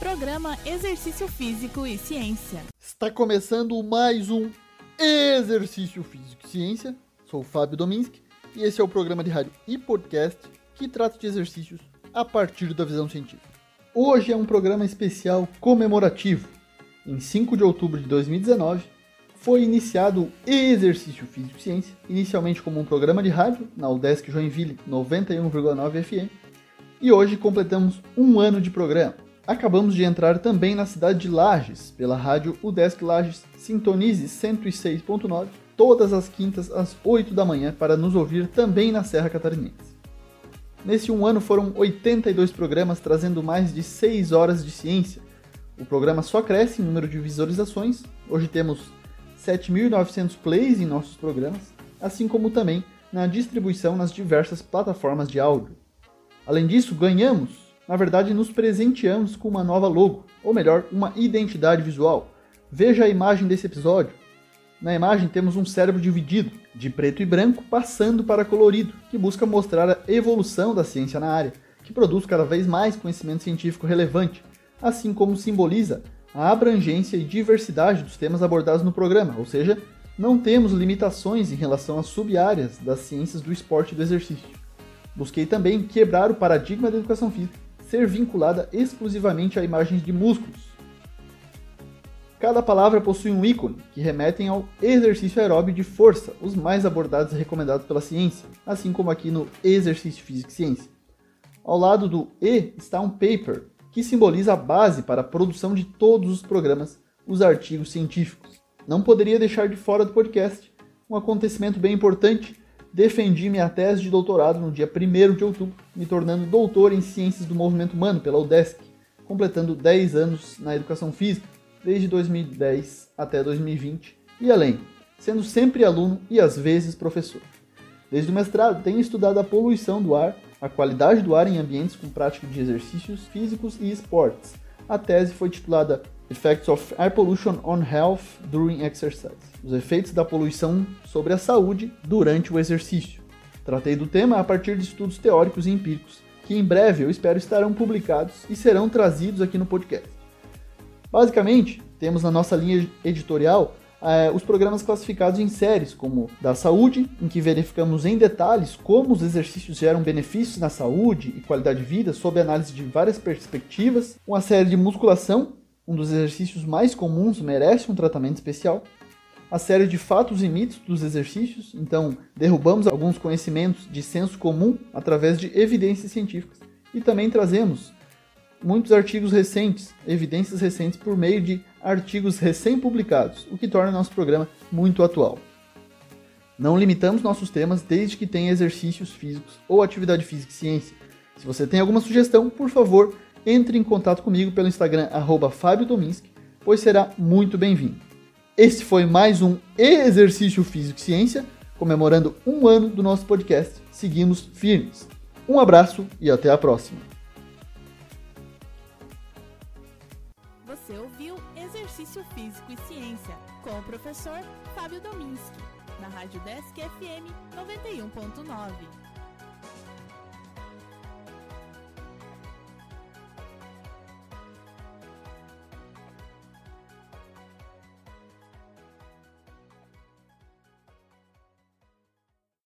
Programa Exercício Físico e Ciência. Está começando mais um Exercício Físico e Ciência. Sou o Fábio Dominski e esse é o programa de rádio e podcast que trata de exercícios a partir da visão científica. Hoje é um programa especial comemorativo. Em 5 de outubro de 2019, foi iniciado o Exercício Físico e Ciência, inicialmente como um programa de rádio na UDESC Joinville 91,9 FM, e hoje completamos um ano de programa. Acabamos de entrar também na cidade de Lages, pela rádio UDESC Lages Sintonize 106.9, todas as quintas às 8 da manhã, para nos ouvir também na Serra Catarinense. Nesse um ano foram 82 programas trazendo mais de 6 horas de ciência. O programa só cresce em número de visualizações, hoje temos 7.900 plays em nossos programas, assim como também na distribuição nas diversas plataformas de áudio. Além disso, ganhamos, na verdade, nos presenteamos com uma nova logo, ou melhor, uma identidade visual. Veja a imagem desse episódio. Na imagem temos um cérebro dividido, de preto e branco, passando para colorido, que busca mostrar a evolução da ciência na área, que produz cada vez mais conhecimento científico relevante, assim como simboliza a abrangência e diversidade dos temas abordados no programa, ou seja, não temos limitações em relação às sub-áreas das ciências do esporte e do exercício. Busquei também quebrar o paradigma da educação física, ser vinculada exclusivamente a imagens de músculos. Cada palavra possui um ícone que remetem ao exercício aeróbio de força, os mais abordados e recomendados pela ciência, assim como aqui no exercício físico e ciência. Ao lado do E está um paper, que simboliza a base para a produção de todos os programas, os artigos científicos. Não poderia deixar de fora do podcast um acontecimento bem importante. Defendi minha tese de doutorado no dia 1 de outubro, me tornando doutor em Ciências do Movimento Humano pela UDESC, completando 10 anos na educação física, desde 2010 até 2020 e além, sendo sempre aluno e às vezes professor. Desde o mestrado, tenho estudado a poluição do ar a qualidade do ar em ambientes com prática de exercícios físicos e esportes. A tese foi titulada Effects of Air Pollution on Health During Exercise Os efeitos da poluição sobre a saúde durante o exercício. Tratei do tema a partir de estudos teóricos e empíricos, que em breve eu espero estarão publicados e serão trazidos aqui no podcast. Basicamente, temos na nossa linha editorial é, os programas classificados em séries, como da saúde, em que verificamos em detalhes como os exercícios geram benefícios na saúde e qualidade de vida, sob análise de várias perspectivas. Uma série de musculação, um dos exercícios mais comuns, merece um tratamento especial. A série de fatos e mitos dos exercícios, então derrubamos alguns conhecimentos de senso comum através de evidências científicas. E também trazemos muitos artigos recentes, evidências recentes por meio de artigos recém-publicados, o que torna nosso programa muito atual. Não limitamos nossos temas desde que tenha exercícios físicos ou atividade física e ciência. Se você tem alguma sugestão, por favor, entre em contato comigo pelo Instagram Fábio Dominski, pois será muito bem-vindo. Este foi mais um Exercício Físico e Ciência, comemorando um ano do nosso podcast. Seguimos firmes. Um abraço e até a próxima. Você ouviu Exercício Físico e Ciência com o professor Fábio Dominski, na Rádio Desk FM 91.9.